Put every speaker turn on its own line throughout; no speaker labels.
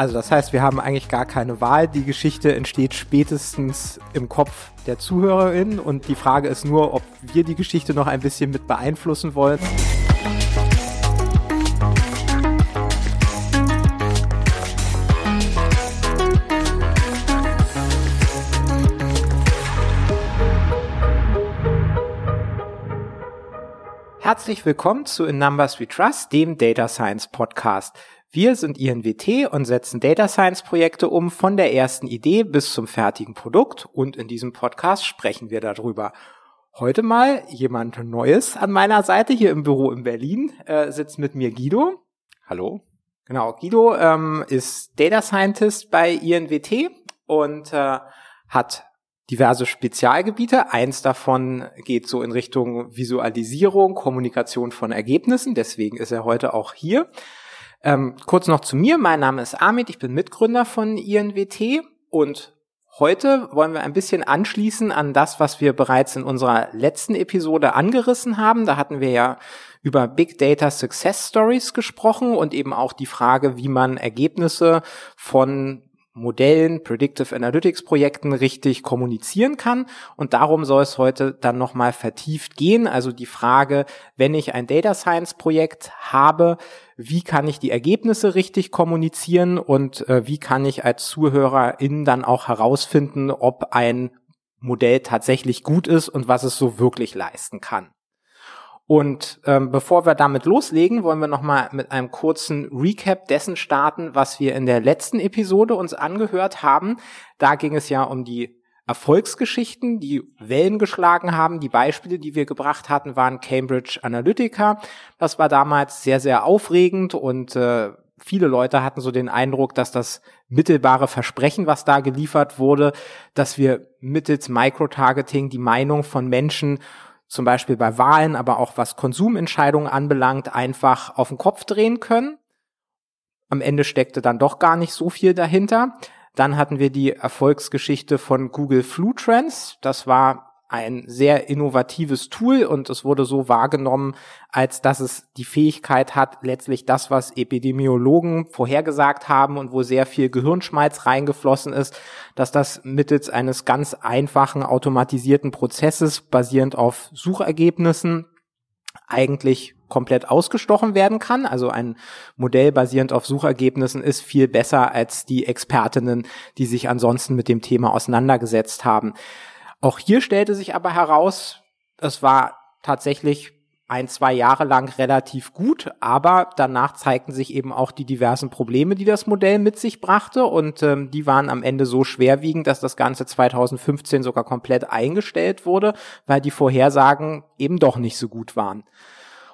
Also das heißt, wir haben eigentlich gar keine Wahl. Die Geschichte entsteht spätestens im Kopf der Zuhörerin und die Frage ist nur, ob wir die Geschichte noch ein bisschen mit beeinflussen wollen. Herzlich willkommen zu In Numbers We Trust, dem Data Science Podcast. Wir sind INWT und setzen Data Science Projekte um von der ersten Idee bis zum fertigen Produkt und in diesem Podcast sprechen wir darüber. Heute mal jemand Neues an meiner Seite hier im Büro in Berlin äh, sitzt mit mir Guido.
Hallo.
Genau, Guido ähm, ist Data Scientist bei INWT und äh, hat diverse Spezialgebiete. Eins davon geht so in Richtung Visualisierung, Kommunikation von Ergebnissen. Deswegen ist er heute auch hier. Ähm, kurz noch zu mir. Mein Name ist Amit. Ich bin Mitgründer von INWT und heute wollen wir ein bisschen anschließen an das, was wir bereits in unserer letzten Episode angerissen haben. Da hatten wir ja über Big Data Success Stories gesprochen und eben auch die Frage, wie man Ergebnisse von Modellen, Predictive Analytics Projekten richtig kommunizieren kann. Und darum soll es heute dann nochmal vertieft gehen. Also die Frage, wenn ich ein Data Science Projekt habe, wie kann ich die Ergebnisse richtig kommunizieren und äh, wie kann ich als Zuhörerin dann auch herausfinden, ob ein Modell tatsächlich gut ist und was es so wirklich leisten kann. Und ähm, bevor wir damit loslegen, wollen wir nochmal mit einem kurzen Recap dessen starten, was wir in der letzten Episode uns angehört haben. Da ging es ja um die Erfolgsgeschichten, die Wellen geschlagen haben. Die Beispiele, die wir gebracht hatten, waren Cambridge Analytica. Das war damals sehr, sehr aufregend und äh, viele Leute hatten so den Eindruck, dass das mittelbare Versprechen, was da geliefert wurde, dass wir mittels Microtargeting die Meinung von Menschen zum Beispiel bei Wahlen, aber auch was Konsumentscheidungen anbelangt, einfach auf den Kopf drehen können. Am Ende steckte dann doch gar nicht so viel dahinter. Dann hatten wir die Erfolgsgeschichte von Google Flu Trends. Das war ein sehr innovatives Tool und es wurde so wahrgenommen, als dass es die Fähigkeit hat, letztlich das, was Epidemiologen vorhergesagt haben und wo sehr viel Gehirnschmalz reingeflossen ist, dass das mittels eines ganz einfachen automatisierten Prozesses basierend auf Suchergebnissen eigentlich komplett ausgestochen werden kann. Also ein Modell basierend auf Suchergebnissen ist viel besser als die Expertinnen, die sich ansonsten mit dem Thema auseinandergesetzt haben. Auch hier stellte sich aber heraus, es war tatsächlich ein, zwei Jahre lang relativ gut, aber danach zeigten sich eben auch die diversen Probleme, die das Modell mit sich brachte und ähm, die waren am Ende so schwerwiegend, dass das Ganze 2015 sogar komplett eingestellt wurde, weil die Vorhersagen eben doch nicht so gut waren.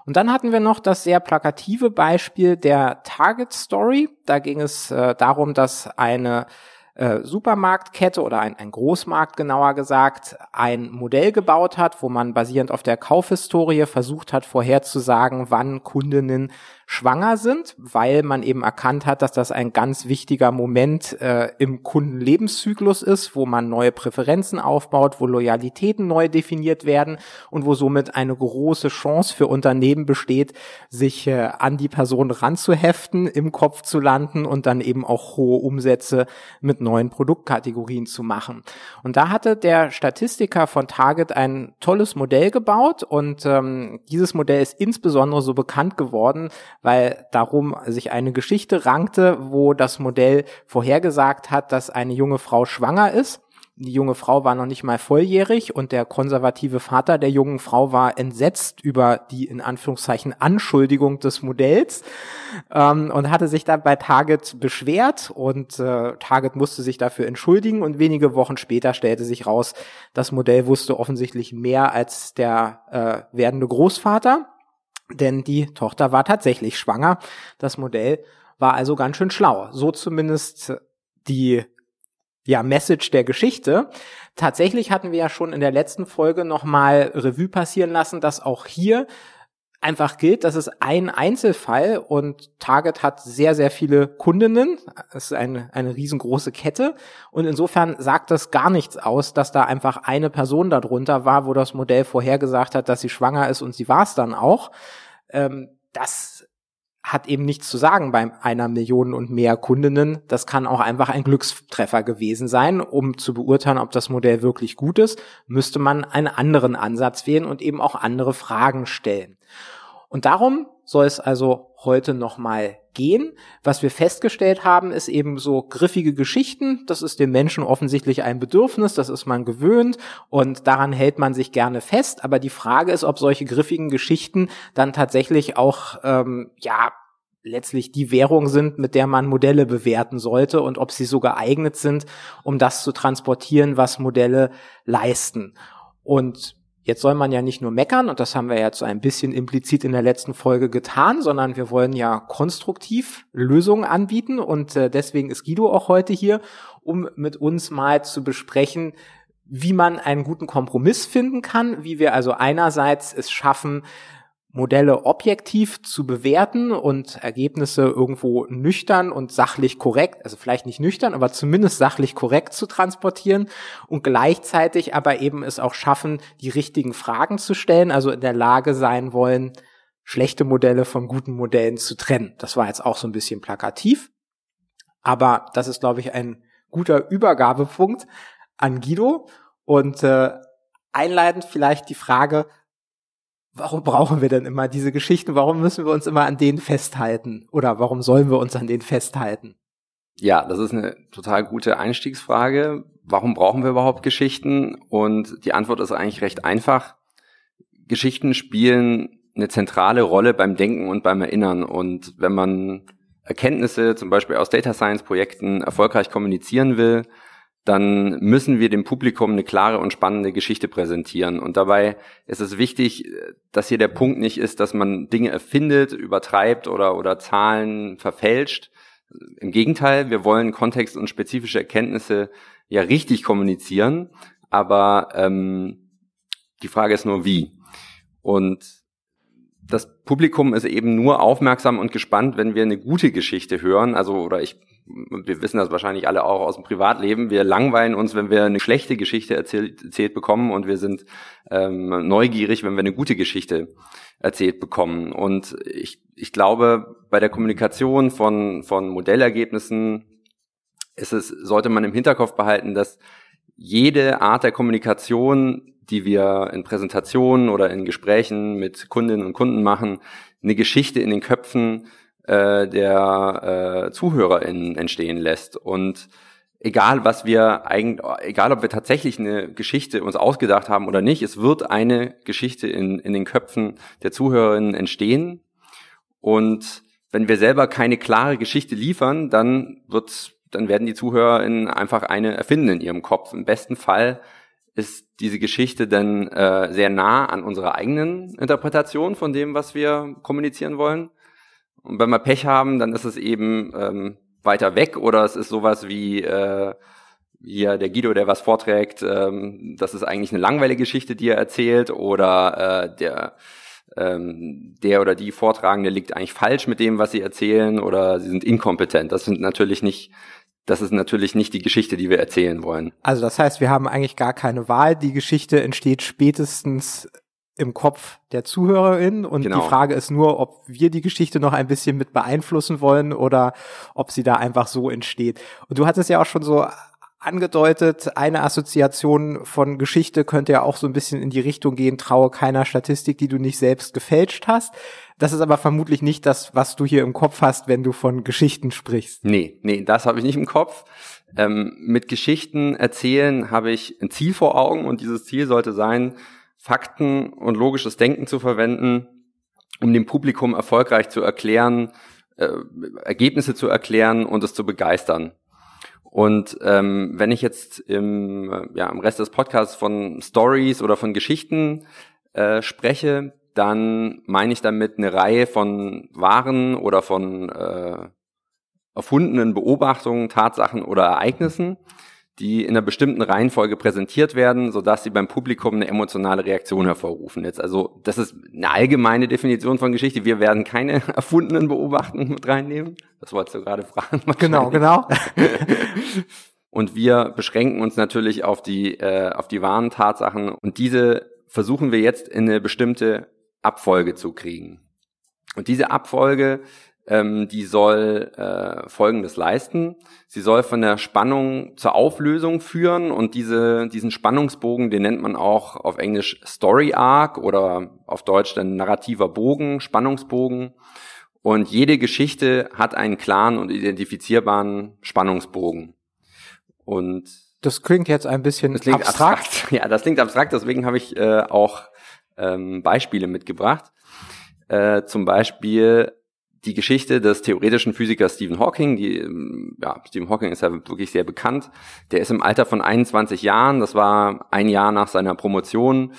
Und dann hatten wir noch das sehr plakative Beispiel der Target Story. Da ging es äh, darum, dass eine äh, Supermarktkette oder ein, ein Großmarkt genauer gesagt ein Modell gebaut hat, wo man basierend auf der Kaufhistorie versucht hat vorherzusagen, wann Kundinnen schwanger sind, weil man eben erkannt hat, dass das ein ganz wichtiger Moment äh, im Kundenlebenszyklus ist, wo man neue Präferenzen aufbaut, wo Loyalitäten neu definiert werden und wo somit eine große Chance für Unternehmen besteht, sich äh, an die Person ranzuheften, im Kopf zu landen und dann eben auch hohe Umsätze mit neuen Produktkategorien zu machen. Und da hatte der Statistiker von Target ein tolles Modell gebaut und ähm, dieses Modell ist insbesondere so bekannt geworden, weil darum sich eine Geschichte rankte, wo das Modell vorhergesagt hat, dass eine junge Frau schwanger ist. Die junge Frau war noch nicht mal volljährig und der konservative Vater der jungen Frau war entsetzt über die in Anführungszeichen Anschuldigung des Modells ähm, und hatte sich dann bei Target beschwert und äh, Target musste sich dafür entschuldigen und wenige Wochen später stellte sich raus, das Modell wusste offensichtlich mehr als der äh, werdende Großvater denn die Tochter war tatsächlich schwanger. Das Modell war also ganz schön schlau. So zumindest die ja, Message der Geschichte. Tatsächlich hatten wir ja schon in der letzten Folge nochmal Revue passieren lassen, dass auch hier einfach gilt, das ist ein Einzelfall und Target hat sehr, sehr viele Kundinnen. Es ist eine, eine riesengroße Kette. Und insofern sagt das gar nichts aus, dass da einfach eine Person darunter war, wo das Modell vorhergesagt hat, dass sie schwanger ist und sie war es dann auch. Ähm, das hat eben nichts zu sagen bei einer Million und mehr Kundinnen. Das kann auch einfach ein Glückstreffer gewesen sein. Um zu beurteilen, ob das Modell wirklich gut ist, müsste man einen anderen Ansatz wählen und eben auch andere Fragen stellen. Und darum soll es also heute nochmal gehen. Was wir festgestellt haben, ist eben so griffige Geschichten. Das ist dem Menschen offensichtlich ein Bedürfnis, das ist man gewöhnt und daran hält man sich gerne fest. Aber die Frage ist, ob solche griffigen Geschichten dann tatsächlich auch, ähm, ja, letztlich die Währung sind, mit der man Modelle bewerten sollte und ob sie so geeignet sind, um das zu transportieren, was Modelle leisten. Und Jetzt soll man ja nicht nur meckern, und das haben wir jetzt so ein bisschen implizit in der letzten Folge getan, sondern wir wollen ja konstruktiv Lösungen anbieten. Und äh, deswegen ist Guido auch heute hier, um mit uns mal zu besprechen, wie man einen guten Kompromiss finden kann, wie wir also einerseits es schaffen, Modelle objektiv zu bewerten und Ergebnisse irgendwo nüchtern und sachlich korrekt, also vielleicht nicht nüchtern, aber zumindest sachlich korrekt zu transportieren und gleichzeitig aber eben es auch schaffen, die richtigen Fragen zu stellen, also in der Lage sein wollen, schlechte Modelle von guten Modellen zu trennen. Das war jetzt auch so ein bisschen plakativ, aber das ist, glaube ich, ein guter Übergabepunkt an Guido und äh, einleitend vielleicht die Frage, warum brauchen wir denn immer diese Geschichten? Warum müssen wir uns immer an denen festhalten? Oder warum sollen wir uns an denen festhalten?
Ja, das ist eine total gute Einstiegsfrage. Warum brauchen wir überhaupt Geschichten? Und die Antwort ist eigentlich recht einfach. Geschichten spielen eine zentrale Rolle beim Denken und beim Erinnern. Und wenn man Erkenntnisse zum Beispiel aus Data Science Projekten erfolgreich kommunizieren will, dann müssen wir dem Publikum eine klare und spannende Geschichte präsentieren. Und dabei ist es wichtig, dass hier der Punkt nicht ist, dass man Dinge erfindet, übertreibt oder, oder Zahlen verfälscht. Im Gegenteil, wir wollen Kontext und spezifische Erkenntnisse ja richtig kommunizieren, aber ähm, die Frage ist nur wie. Und das Publikum ist eben nur aufmerksam und gespannt, wenn wir eine gute Geschichte hören. Also, oder ich wir wissen das wahrscheinlich alle auch aus dem Privatleben, wir langweilen uns, wenn wir eine schlechte Geschichte erzählt, erzählt bekommen und wir sind ähm, neugierig, wenn wir eine gute Geschichte erzählt bekommen. Und ich, ich glaube, bei der Kommunikation von, von Modellergebnissen ist es, sollte man im Hinterkopf behalten, dass jede Art der Kommunikation, die wir in Präsentationen oder in Gesprächen mit Kundinnen und Kunden machen, eine Geschichte in den Köpfen äh, der äh, ZuhörerInnen entstehen lässt. Und egal was wir eigentlich, egal ob wir tatsächlich eine Geschichte uns ausgedacht haben oder nicht, es wird eine Geschichte in, in den Köpfen der ZuhörerInnen entstehen. Und wenn wir selber keine klare Geschichte liefern, dann wird, dann werden die ZuhörerInnen einfach eine erfinden in ihrem Kopf. Im besten Fall ist diese Geschichte dann äh, sehr nah an unserer eigenen Interpretation von dem, was wir kommunizieren wollen. Und wenn wir Pech haben, dann ist es eben ähm, weiter weg oder es ist sowas wie äh, hier der Guido, der was vorträgt, ähm, das ist eigentlich eine langweilige Geschichte, die er erzählt oder äh, der ähm, der oder die Vortragende liegt eigentlich falsch mit dem, was sie erzählen oder sie sind inkompetent. Das sind natürlich nicht das ist natürlich nicht die Geschichte, die wir erzählen wollen.
Also das heißt, wir haben eigentlich gar keine Wahl. Die Geschichte entsteht spätestens im Kopf der Zuhörerin und genau. die Frage ist nur, ob wir die Geschichte noch ein bisschen mit beeinflussen wollen oder ob sie da einfach so entsteht. Und du hattest ja auch schon so angedeutet, eine Assoziation von Geschichte könnte ja auch so ein bisschen in die Richtung gehen, traue keiner Statistik, die du nicht selbst gefälscht hast. Das ist aber vermutlich nicht das, was du hier im Kopf hast, wenn du von Geschichten sprichst.
Nee, nee, das habe ich nicht im Kopf. Ähm, mit Geschichten erzählen habe ich ein Ziel vor Augen und dieses Ziel sollte sein, Fakten und logisches Denken zu verwenden, um dem Publikum erfolgreich zu erklären, äh, Ergebnisse zu erklären und es zu begeistern. Und ähm, wenn ich jetzt im, ja, im Rest des Podcasts von Stories oder von Geschichten äh, spreche, dann meine ich damit eine Reihe von wahren oder von äh, erfundenen Beobachtungen, Tatsachen oder Ereignissen, die in einer bestimmten Reihenfolge präsentiert werden, sodass sie beim Publikum eine emotionale Reaktion hervorrufen. Jetzt also, das ist eine allgemeine Definition von Geschichte. Wir werden keine erfundenen Beobachtungen mit reinnehmen. Das wolltest du gerade fragen.
Genau, genau.
und wir beschränken uns natürlich auf die, äh, auf die wahren Tatsachen und diese versuchen wir jetzt in eine bestimmte Abfolge zu kriegen. Und diese Abfolge ähm, die soll äh, Folgendes leisten. Sie soll von der Spannung zur Auflösung führen und diese, diesen Spannungsbogen, den nennt man auch auf Englisch Story Arc oder auf Deutsch dann narrativer Bogen, Spannungsbogen. Und jede Geschichte hat einen klaren und identifizierbaren Spannungsbogen.
Und das klingt jetzt ein bisschen abstrakt. abstrakt.
Ja, das klingt abstrakt, deswegen habe ich äh, auch ähm, Beispiele mitgebracht. Äh, zum Beispiel die Geschichte des theoretischen Physikers Stephen Hawking. Die, ähm, ja, Stephen Hawking ist ja wirklich sehr bekannt. Der ist im Alter von 21 Jahren, das war ein Jahr nach seiner Promotion,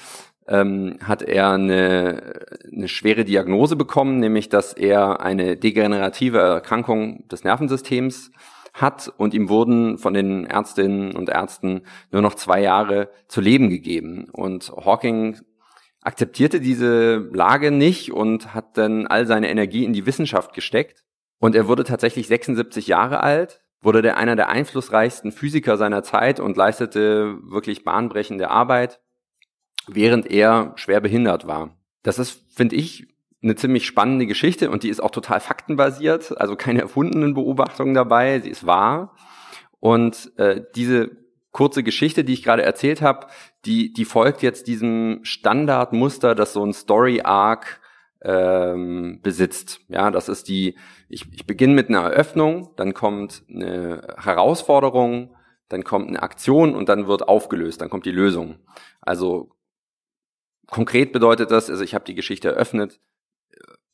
ähm, hat er eine, eine schwere Diagnose bekommen, nämlich dass er eine degenerative Erkrankung des Nervensystems hat und ihm wurden von den Ärztinnen und Ärzten nur noch zwei Jahre zu leben gegeben. Und Hawking akzeptierte diese Lage nicht und hat dann all seine Energie in die Wissenschaft gesteckt. Und er wurde tatsächlich 76 Jahre alt, wurde der einer der einflussreichsten Physiker seiner Zeit und leistete wirklich bahnbrechende Arbeit, während er schwer behindert war. Das ist, finde ich, eine ziemlich spannende Geschichte und die ist auch total faktenbasiert, also keine erfundenen Beobachtungen dabei, sie ist wahr. Und äh, diese kurze Geschichte, die ich gerade erzählt habe, die, die folgt jetzt diesem Standardmuster, das so ein Story Arc ähm, besitzt. Ja, das ist die, ich, ich beginne mit einer Eröffnung, dann kommt eine Herausforderung, dann kommt eine Aktion und dann wird aufgelöst, dann kommt die Lösung. Also konkret bedeutet das, also ich habe die Geschichte eröffnet,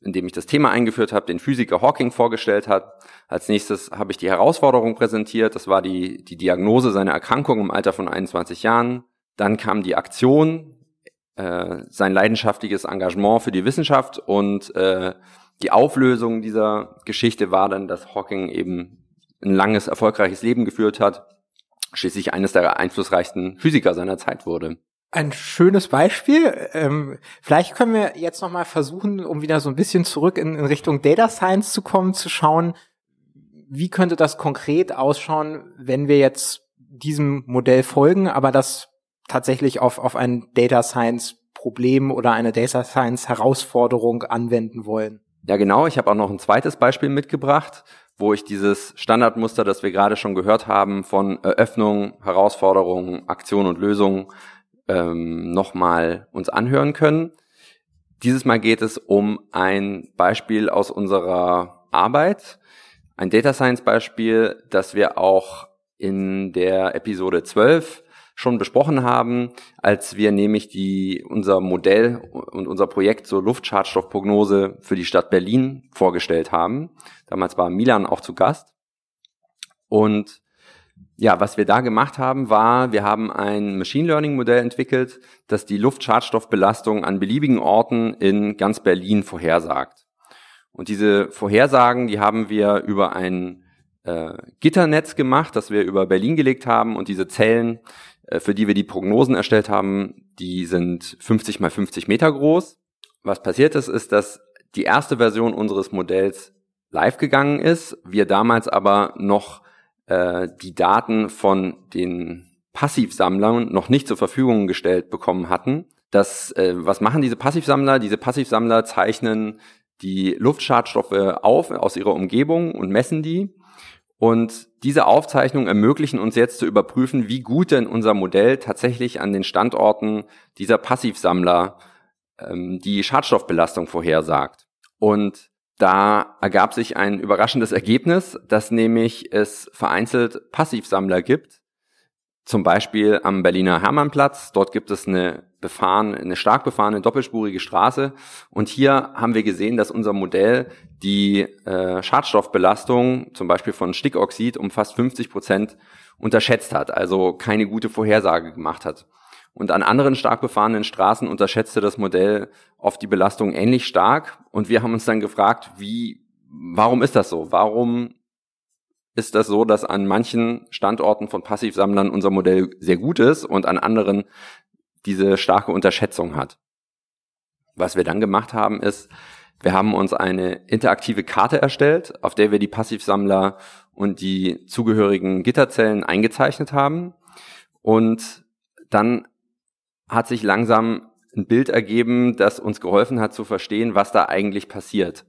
indem ich das Thema eingeführt habe, den Physiker Hawking vorgestellt hat. Als nächstes habe ich die Herausforderung präsentiert. Das war die, die Diagnose seiner Erkrankung im Alter von 21 Jahren. Dann kam die Aktion, äh, sein leidenschaftliches Engagement für die Wissenschaft und äh, die Auflösung dieser Geschichte war dann, dass Hawking eben ein langes, erfolgreiches Leben geführt hat, schließlich eines der einflussreichsten Physiker seiner Zeit wurde
ein schönes Beispiel. Ähm, vielleicht können wir jetzt noch mal versuchen, um wieder so ein bisschen zurück in, in, Richtung Data Science zu kommen, zu schauen, wie könnte das konkret ausschauen, wenn wir jetzt diesem Modell folgen, aber das tatsächlich auf, auf ein Data Science Problem oder eine Data Science Herausforderung anwenden wollen.
Ja, genau. Ich habe auch noch ein zweites Beispiel mitgebracht, wo ich dieses Standardmuster, das wir gerade schon gehört haben, von Eröffnung, Herausforderung, Aktion und Lösung ähm, nochmal uns anhören können. Dieses Mal geht es um ein Beispiel aus unserer Arbeit, ein Data Science Beispiel, das wir auch in der Episode 12 schon besprochen haben, als wir nämlich die, unser Modell und unser Projekt zur Luftschadstoffprognose für die Stadt Berlin vorgestellt haben. Damals war Milan auch zu Gast. Und ja, was wir da gemacht haben, war, wir haben ein Machine Learning Modell entwickelt, das die Luftschadstoffbelastung an beliebigen Orten in ganz Berlin vorhersagt. Und diese Vorhersagen, die haben wir über ein äh, Gitternetz gemacht, das wir über Berlin gelegt haben und diese Zellen, äh, für die wir die Prognosen erstellt haben, die sind 50 mal 50 Meter groß. Was passiert ist, ist, dass die erste Version unseres Modells live gegangen ist, wir damals aber noch äh, die Daten von den Passivsammlern noch nicht zur Verfügung gestellt bekommen hatten. Das, äh, was machen diese Passivsammler? Diese Passivsammler zeichnen die Luftschadstoffe auf aus ihrer Umgebung und messen die. Und diese Aufzeichnungen ermöglichen uns jetzt zu überprüfen, wie gut denn unser Modell tatsächlich an den Standorten dieser Passivsammler ähm, die Schadstoffbelastung vorhersagt. Und da ergab sich ein überraschendes Ergebnis, dass nämlich es vereinzelt Passivsammler gibt, zum Beispiel am Berliner Hermannplatz. Dort gibt es eine befahren, eine stark befahrene doppelspurige Straße. Und hier haben wir gesehen, dass unser Modell die äh, Schadstoffbelastung, zum Beispiel von Stickoxid, um fast 50 Prozent unterschätzt hat, also keine gute Vorhersage gemacht hat. Und an anderen stark befahrenen Straßen unterschätzte das Modell oft die Belastung ähnlich stark. Und wir haben uns dann gefragt, wie, warum ist das so? Warum ist das so, dass an manchen Standorten von Passivsammlern unser Modell sehr gut ist und an anderen diese starke Unterschätzung hat? Was wir dann gemacht haben, ist, wir haben uns eine interaktive Karte erstellt, auf der wir die Passivsammler und die zugehörigen Gitterzellen eingezeichnet haben. Und dann hat sich langsam ein Bild ergeben, das uns geholfen hat zu verstehen, was da eigentlich passiert.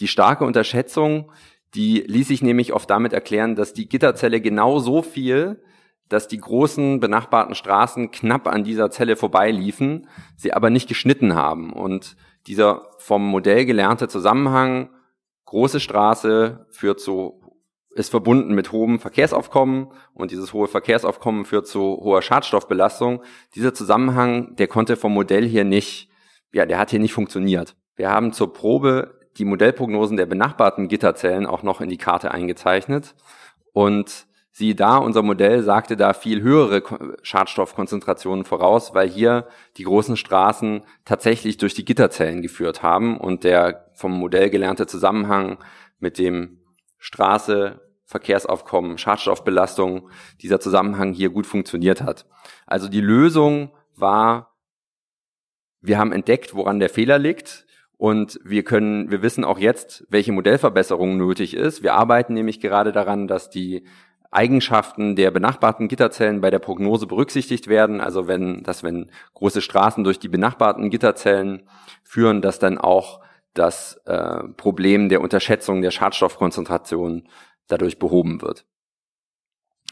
Die starke Unterschätzung, die ließ sich nämlich oft damit erklären, dass die Gitterzelle genau so viel, dass die großen benachbarten Straßen knapp an dieser Zelle vorbeiliefen, sie aber nicht geschnitten haben. Und dieser vom Modell gelernte Zusammenhang, große Straße führt zu ist verbunden mit hohem Verkehrsaufkommen und dieses hohe Verkehrsaufkommen führt zu hoher Schadstoffbelastung. Dieser Zusammenhang, der konnte vom Modell hier nicht, ja, der hat hier nicht funktioniert. Wir haben zur Probe die Modellprognosen der benachbarten Gitterzellen auch noch in die Karte eingezeichnet und siehe da, unser Modell sagte da viel höhere Schadstoffkonzentrationen voraus, weil hier die großen Straßen tatsächlich durch die Gitterzellen geführt haben und der vom Modell gelernte Zusammenhang mit dem Straße Verkehrsaufkommen, Schadstoffbelastung, dieser Zusammenhang hier gut funktioniert hat. Also die Lösung war, wir haben entdeckt, woran der Fehler liegt und wir können, wir wissen auch jetzt, welche Modellverbesserung nötig ist. Wir arbeiten nämlich gerade daran, dass die Eigenschaften der benachbarten Gitterzellen bei der Prognose berücksichtigt werden. Also wenn, dass wenn große Straßen durch die benachbarten Gitterzellen führen, dass dann auch das äh, Problem der Unterschätzung der Schadstoffkonzentration dadurch behoben wird.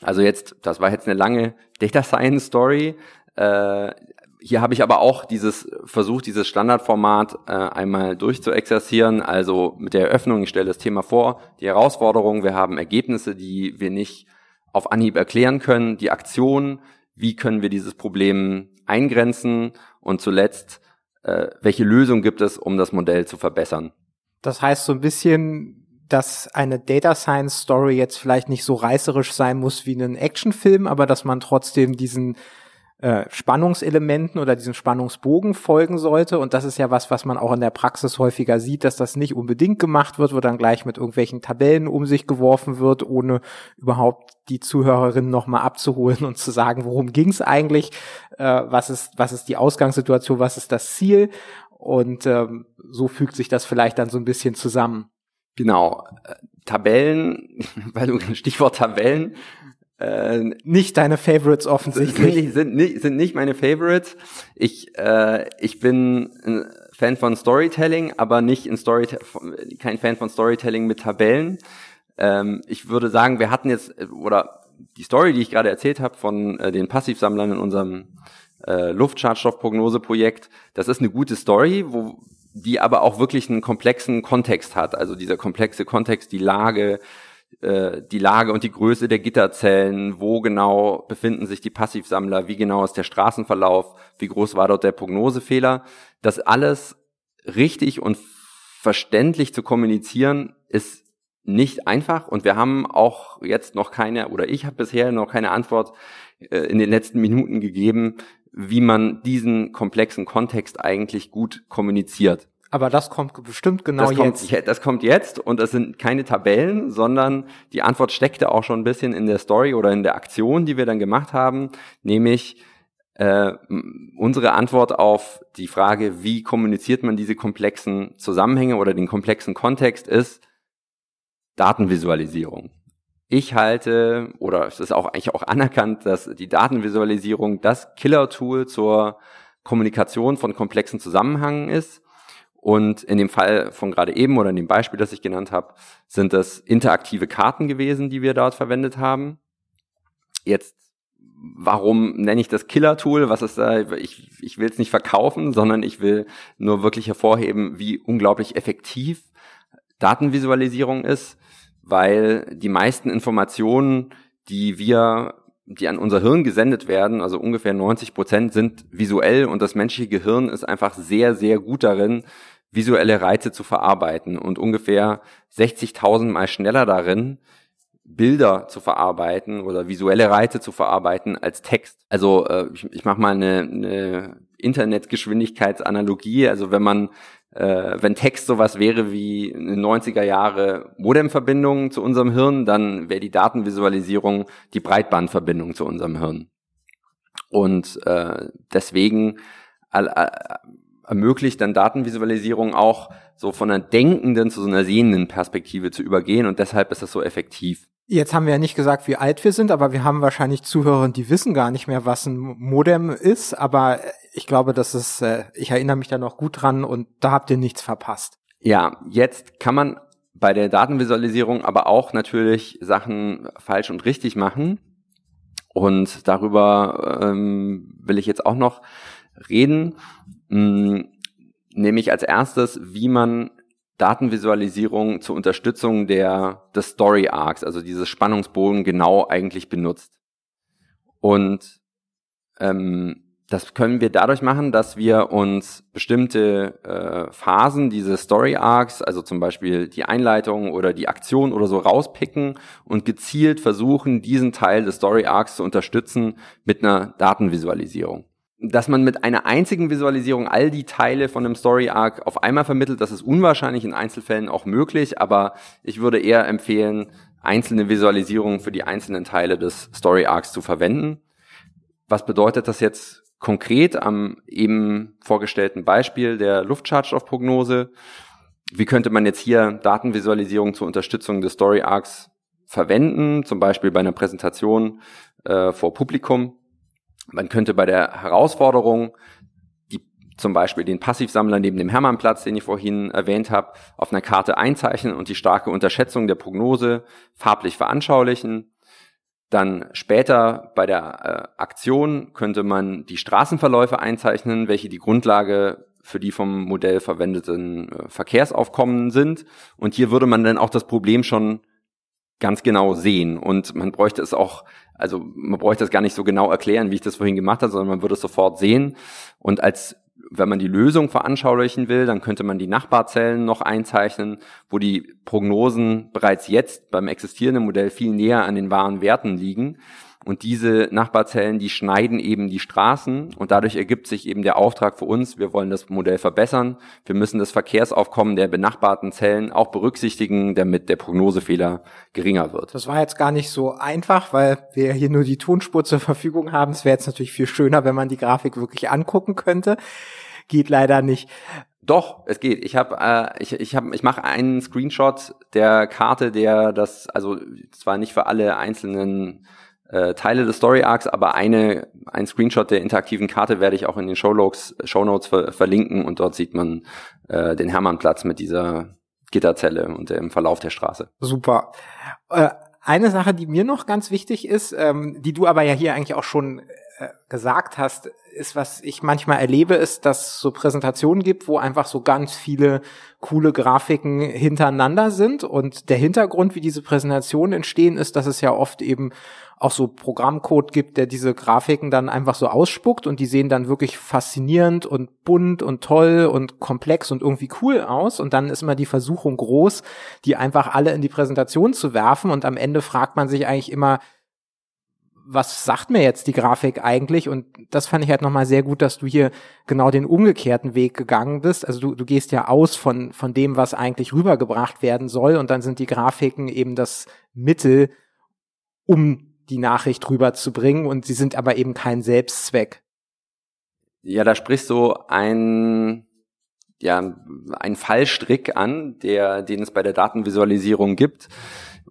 Also jetzt, das war jetzt eine lange Data Science Story. Äh, hier habe ich aber auch dieses versucht, dieses Standardformat äh, einmal durchzuexerzieren. Also mit der Eröffnung, ich stelle das Thema vor, die Herausforderung, wir haben Ergebnisse, die wir nicht auf Anhieb erklären können, die Aktion, wie können wir dieses Problem eingrenzen und zuletzt, äh, welche Lösung gibt es, um das Modell zu verbessern.
Das heißt so ein bisschen dass eine Data Science Story jetzt vielleicht nicht so reißerisch sein muss wie ein Actionfilm, aber dass man trotzdem diesen äh, Spannungselementen oder diesen Spannungsbogen folgen sollte. Und das ist ja was, was man auch in der Praxis häufiger sieht, dass das nicht unbedingt gemacht wird, wo dann gleich mit irgendwelchen Tabellen um sich geworfen wird, ohne überhaupt die Zuhörerinnen nochmal abzuholen und zu sagen, worum ging es eigentlich, äh, was ist, was ist die Ausgangssituation, was ist das Ziel. Und ähm, so fügt sich das vielleicht dann so ein bisschen zusammen.
Genau. Äh, Tabellen, weil du Stichwort Tabellen.
Äh, nicht deine Favorites offensichtlich.
Sind, sind, nicht, sind nicht meine Favorites. Ich, äh, ich bin ein Fan von Storytelling, aber nicht in Story kein Fan von Storytelling mit Tabellen. Ähm, ich würde sagen, wir hatten jetzt, oder die Story, die ich gerade erzählt habe von äh, den Passivsammlern in unserem äh, Luftschadstoffprognoseprojekt, das ist eine gute Story, wo die aber auch wirklich einen komplexen Kontext hat. Also dieser komplexe Kontext, die Lage, äh, die Lage und die Größe der Gitterzellen, wo genau befinden sich die Passivsammler, wie genau ist der Straßenverlauf, wie groß war dort der Prognosefehler. Das alles richtig und verständlich zu kommunizieren, ist nicht einfach und wir haben auch jetzt noch keine, oder ich habe bisher noch keine Antwort äh, in den letzten Minuten gegeben, wie man diesen komplexen Kontext eigentlich gut kommuniziert.
Aber das kommt bestimmt genau
das
jetzt.
Kommt, das kommt jetzt und das sind keine Tabellen, sondern die Antwort steckte auch schon ein bisschen in der Story oder in der Aktion, die wir dann gemacht haben, nämlich äh, unsere Antwort auf die Frage, wie kommuniziert man diese komplexen Zusammenhänge oder den komplexen Kontext ist Datenvisualisierung. Ich halte, oder es ist auch eigentlich auch anerkannt, dass die Datenvisualisierung das Killer-Tool zur Kommunikation von komplexen Zusammenhängen ist. Und in dem Fall von gerade eben oder in dem Beispiel, das ich genannt habe, sind das interaktive Karten gewesen, die wir dort verwendet haben. Jetzt, warum nenne ich das Killer-Tool? Was ist da? Ich, ich will es nicht verkaufen, sondern ich will nur wirklich hervorheben, wie unglaublich effektiv Datenvisualisierung ist weil die meisten Informationen, die wir, die an unser Hirn gesendet werden, also ungefähr 90 Prozent, sind visuell und das menschliche Gehirn ist einfach sehr, sehr gut darin, visuelle Reize zu verarbeiten und ungefähr 60.000 mal schneller darin, Bilder zu verarbeiten oder visuelle Reize zu verarbeiten als Text. Also äh, ich, ich mache mal eine, eine Internetgeschwindigkeitsanalogie. Also wenn man äh, wenn Text sowas wäre wie eine 90er Jahre Modemverbindung zu unserem Hirn, dann wäre die Datenvisualisierung die Breitbandverbindung zu unserem Hirn. Und äh, deswegen ermöglicht dann Datenvisualisierung auch so von einer denkenden zu so einer sehenden Perspektive zu übergehen und deshalb ist das so effektiv.
Jetzt haben wir ja nicht gesagt, wie alt wir sind, aber wir haben wahrscheinlich Zuhörer, die wissen gar nicht mehr, was ein Modem ist. Aber ich glaube, das ist, äh, ich erinnere mich da noch gut dran und da habt ihr nichts verpasst.
Ja, jetzt kann man bei der Datenvisualisierung aber auch natürlich Sachen falsch und richtig machen. Und darüber ähm, will ich jetzt auch noch reden. Hm, nämlich als erstes, wie man Datenvisualisierung zur Unterstützung der, des Story Arcs, also dieses Spannungsbogen genau eigentlich benutzt. Und ähm, das können wir dadurch machen, dass wir uns bestimmte äh, Phasen dieses Story Arcs, also zum Beispiel die Einleitung oder die Aktion oder so rauspicken und gezielt versuchen, diesen Teil des Story Arcs zu unterstützen mit einer Datenvisualisierung dass man mit einer einzigen Visualisierung all die Teile von einem Story Arc auf einmal vermittelt, das ist unwahrscheinlich in Einzelfällen auch möglich, aber ich würde eher empfehlen, einzelne Visualisierungen für die einzelnen Teile des Story Arcs zu verwenden. Was bedeutet das jetzt konkret am eben vorgestellten Beispiel der Luftschadstoffprognose? Wie könnte man jetzt hier Datenvisualisierung zur Unterstützung des Story Arcs verwenden, zum Beispiel bei einer Präsentation äh, vor Publikum? Man könnte bei der Herausforderung die, zum Beispiel den Passivsammler neben dem Hermannplatz, den ich vorhin erwähnt habe, auf einer Karte einzeichnen und die starke Unterschätzung der Prognose farblich veranschaulichen. Dann später bei der äh, Aktion könnte man die Straßenverläufe einzeichnen, welche die Grundlage für die vom Modell verwendeten äh, Verkehrsaufkommen sind. Und hier würde man dann auch das Problem schon ganz genau sehen. Und man bräuchte es auch also man bräuchte das gar nicht so genau erklären, wie ich das vorhin gemacht habe, sondern man würde es sofort sehen. Und als wenn man die Lösung veranschaulichen will, dann könnte man die Nachbarzellen noch einzeichnen, wo die Prognosen bereits jetzt beim existierenden Modell viel näher an den wahren Werten liegen. Und diese Nachbarzellen, die schneiden eben die Straßen und dadurch ergibt sich eben der Auftrag für uns, wir wollen das Modell verbessern. Wir müssen das Verkehrsaufkommen der benachbarten Zellen auch berücksichtigen, damit der Prognosefehler geringer wird.
Das war jetzt gar nicht so einfach, weil wir hier nur die Tonspur zur Verfügung haben. Es wäre jetzt natürlich viel schöner, wenn man die Grafik wirklich angucken könnte. Geht leider nicht.
Doch, es geht. Ich habe, äh, ich, ich habe, ich mache einen Screenshot der Karte, der das, also zwar nicht für alle einzelnen äh, Teile des Story Arcs, aber eine, ein Screenshot der interaktiven Karte werde ich auch in den Shownotes, Shownotes ver verlinken und dort sieht man äh, den Hermannplatz mit dieser Gitterzelle und dem Verlauf der Straße.
Super. Äh, eine Sache, die mir noch ganz wichtig ist, ähm, die du aber ja hier eigentlich auch schon gesagt hast, ist, was ich manchmal erlebe, ist, dass so Präsentationen gibt, wo einfach so ganz viele coole Grafiken hintereinander sind. Und der Hintergrund, wie diese Präsentationen entstehen, ist, dass es ja oft eben auch so Programmcode gibt, der diese Grafiken dann einfach so ausspuckt und die sehen dann wirklich faszinierend und bunt und toll und komplex und irgendwie cool aus. Und dann ist immer die Versuchung groß, die einfach alle in die Präsentation zu werfen. Und am Ende fragt man sich eigentlich immer, was sagt mir jetzt die Grafik eigentlich? Und das fand ich halt nochmal sehr gut, dass du hier genau den umgekehrten Weg gegangen bist. Also du, du gehst ja aus von, von dem, was eigentlich rübergebracht werden soll. Und dann sind die Grafiken eben das Mittel, um die Nachricht rüberzubringen. Und sie sind aber eben kein Selbstzweck.
Ja, da sprichst du ein, ja, ein Fallstrick an, der, den es bei der Datenvisualisierung gibt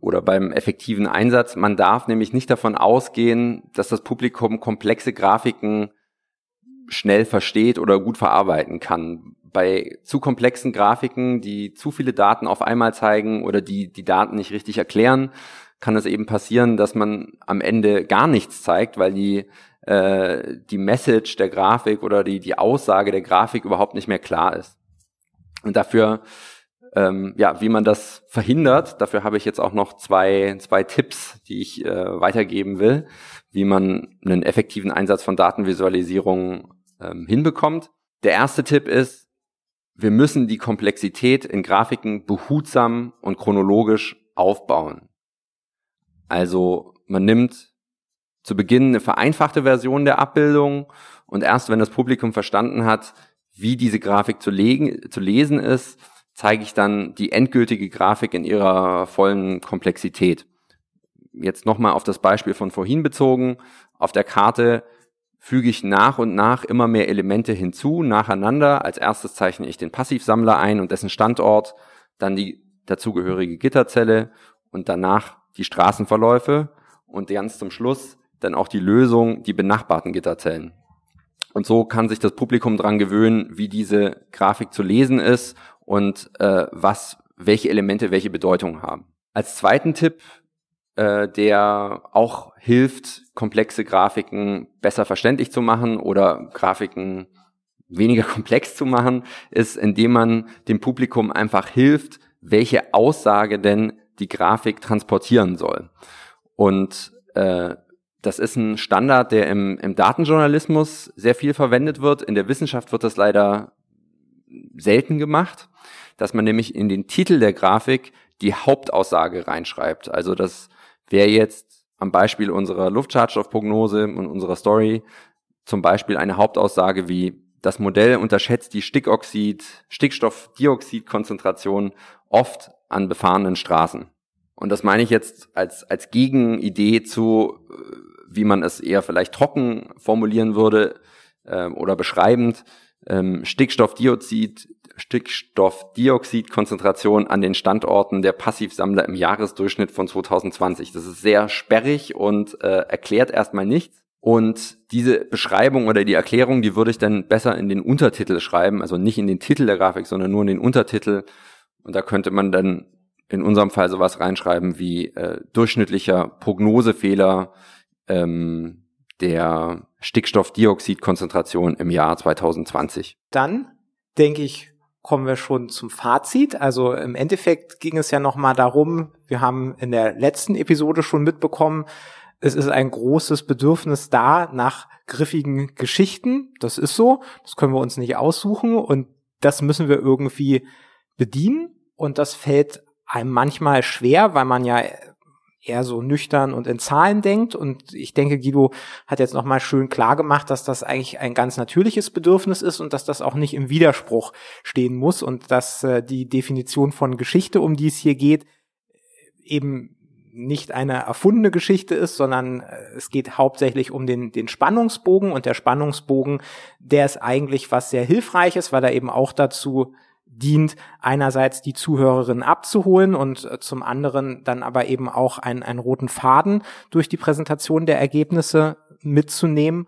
oder beim effektiven Einsatz. Man darf nämlich nicht davon ausgehen, dass das Publikum komplexe Grafiken schnell versteht oder gut verarbeiten kann. Bei zu komplexen Grafiken, die zu viele Daten auf einmal zeigen oder die die Daten nicht richtig erklären, kann es eben passieren, dass man am Ende gar nichts zeigt, weil die äh, die Message der Grafik oder die die Aussage der Grafik überhaupt nicht mehr klar ist. Und dafür ähm, ja, wie man das verhindert, dafür habe ich jetzt auch noch zwei, zwei Tipps, die ich äh, weitergeben will, wie man einen effektiven Einsatz von Datenvisualisierung ähm, hinbekommt. Der erste Tipp ist, wir müssen die Komplexität in Grafiken behutsam und chronologisch aufbauen. Also man nimmt zu Beginn eine vereinfachte Version der Abbildung und erst wenn das Publikum verstanden hat, wie diese Grafik zu, legen, zu lesen ist, zeige ich dann die endgültige Grafik in ihrer vollen Komplexität. Jetzt nochmal auf das Beispiel von vorhin bezogen. Auf der Karte füge ich nach und nach immer mehr Elemente hinzu, nacheinander. Als erstes zeichne ich den Passivsammler ein und dessen Standort, dann die dazugehörige Gitterzelle und danach die Straßenverläufe und ganz zum Schluss dann auch die Lösung, die benachbarten Gitterzellen. Und so kann sich das Publikum dran gewöhnen, wie diese Grafik zu lesen ist und äh, was, welche Elemente welche Bedeutung haben. Als zweiten Tipp, äh, der auch hilft, komplexe Grafiken besser verständlich zu machen oder Grafiken weniger komplex zu machen, ist, indem man dem Publikum einfach hilft, welche Aussage denn die Grafik transportieren soll. Und äh, das ist ein Standard, der im, im Datenjournalismus sehr viel verwendet wird. In der Wissenschaft wird das leider selten gemacht, dass man nämlich in den Titel der Grafik die Hauptaussage reinschreibt. Also das wäre jetzt am Beispiel unserer Luftschadstoffprognose und unserer Story zum Beispiel eine Hauptaussage wie das Modell unterschätzt die Stickoxid, Stickstoffdioxidkonzentration oft an befahrenen Straßen. Und das meine ich jetzt als, als Gegenidee zu, äh, wie man es eher vielleicht trocken formulieren würde äh, oder beschreibend, ähm, Stickstoffdioxid, Stickstoffdioxidkonzentration an den Standorten der Passivsammler im Jahresdurchschnitt von 2020. Das ist sehr sperrig und äh, erklärt erstmal nichts. Und diese Beschreibung oder die Erklärung, die würde ich dann besser in den Untertitel schreiben, also nicht in den Titel der Grafik, sondern nur in den Untertitel. Und da könnte man dann in unserem Fall sowas reinschreiben wie äh, durchschnittlicher Prognosefehler ähm, der Stickstoffdioxidkonzentration im Jahr 2020.
Dann denke ich, kommen wir schon zum Fazit. Also im Endeffekt ging es ja nochmal darum, wir haben in der letzten Episode schon mitbekommen, es ist ein großes Bedürfnis da nach griffigen Geschichten. Das ist so. Das können wir uns nicht aussuchen und das müssen wir irgendwie bedienen. Und das fällt einem manchmal schwer, weil man ja eher so nüchtern und in Zahlen denkt. Und ich denke, Guido hat jetzt nochmal schön klar gemacht, dass das eigentlich ein ganz natürliches Bedürfnis ist und dass das auch nicht im Widerspruch stehen muss und dass äh, die Definition von Geschichte, um die es hier geht, eben nicht eine erfundene Geschichte ist, sondern äh, es geht hauptsächlich um den, den Spannungsbogen und der Spannungsbogen, der ist eigentlich was sehr hilfreiches, weil er eben auch dazu dient, einerseits die Zuhörerin abzuholen und äh, zum anderen dann aber eben auch einen, einen roten Faden durch die Präsentation der Ergebnisse mitzunehmen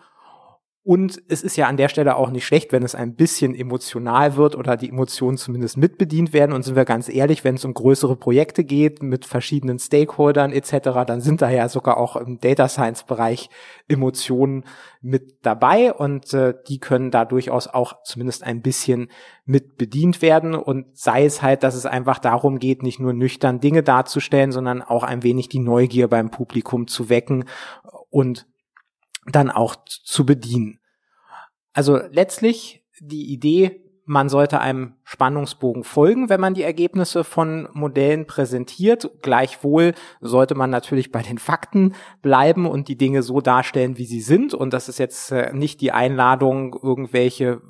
und es ist ja an der Stelle auch nicht schlecht, wenn es ein bisschen emotional wird oder die Emotionen zumindest mitbedient werden. Und sind wir ganz ehrlich, wenn es um größere Projekte geht mit verschiedenen Stakeholdern etc., dann sind da ja sogar auch im Data Science Bereich Emotionen mit dabei und äh, die können da durchaus auch zumindest ein bisschen mit bedient werden. Und sei es halt, dass es einfach darum geht, nicht nur nüchtern Dinge darzustellen, sondern auch ein wenig die Neugier beim Publikum zu wecken und dann auch zu bedienen. Also letztlich die Idee, man sollte einem Spannungsbogen folgen, wenn man die Ergebnisse von Modellen präsentiert. Gleichwohl sollte man natürlich bei den Fakten bleiben und die Dinge so darstellen, wie sie sind. Und das ist jetzt äh, nicht die Einladung, irgendwelche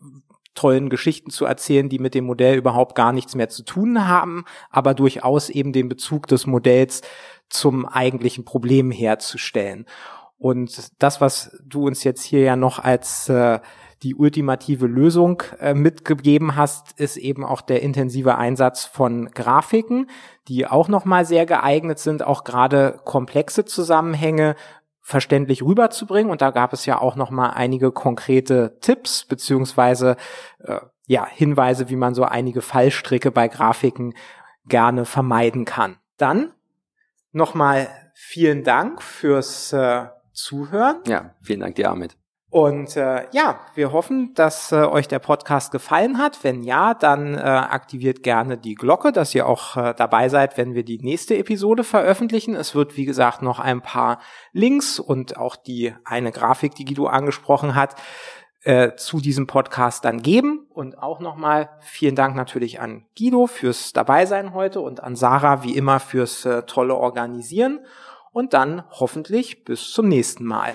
tollen Geschichten zu erzählen, die mit dem Modell überhaupt gar nichts mehr zu tun haben, aber durchaus eben den Bezug des Modells zum eigentlichen Problem herzustellen. Und das, was du uns jetzt hier ja noch als äh, die ultimative Lösung äh, mitgegeben hast, ist eben auch der intensive Einsatz von Grafiken, die auch nochmal sehr geeignet sind, auch gerade komplexe Zusammenhänge verständlich rüberzubringen. Und da gab es ja auch nochmal einige konkrete Tipps beziehungsweise äh, ja Hinweise, wie man so einige Fallstricke bei Grafiken gerne vermeiden kann. Dann nochmal vielen Dank fürs äh, Zuhören.
Ja, vielen Dank dir, Ahmed.
Und äh, ja, wir hoffen, dass äh, euch der Podcast gefallen hat. Wenn ja, dann äh, aktiviert gerne die Glocke, dass ihr auch äh, dabei seid, wenn wir die nächste Episode veröffentlichen. Es wird, wie gesagt, noch ein paar Links und auch die eine Grafik, die Guido angesprochen hat, äh, zu diesem Podcast dann geben. Und auch nochmal vielen Dank natürlich an Guido fürs Dabeisein heute und an Sarah wie immer fürs äh, tolle Organisieren und dann hoffentlich bis zum nächsten Mal.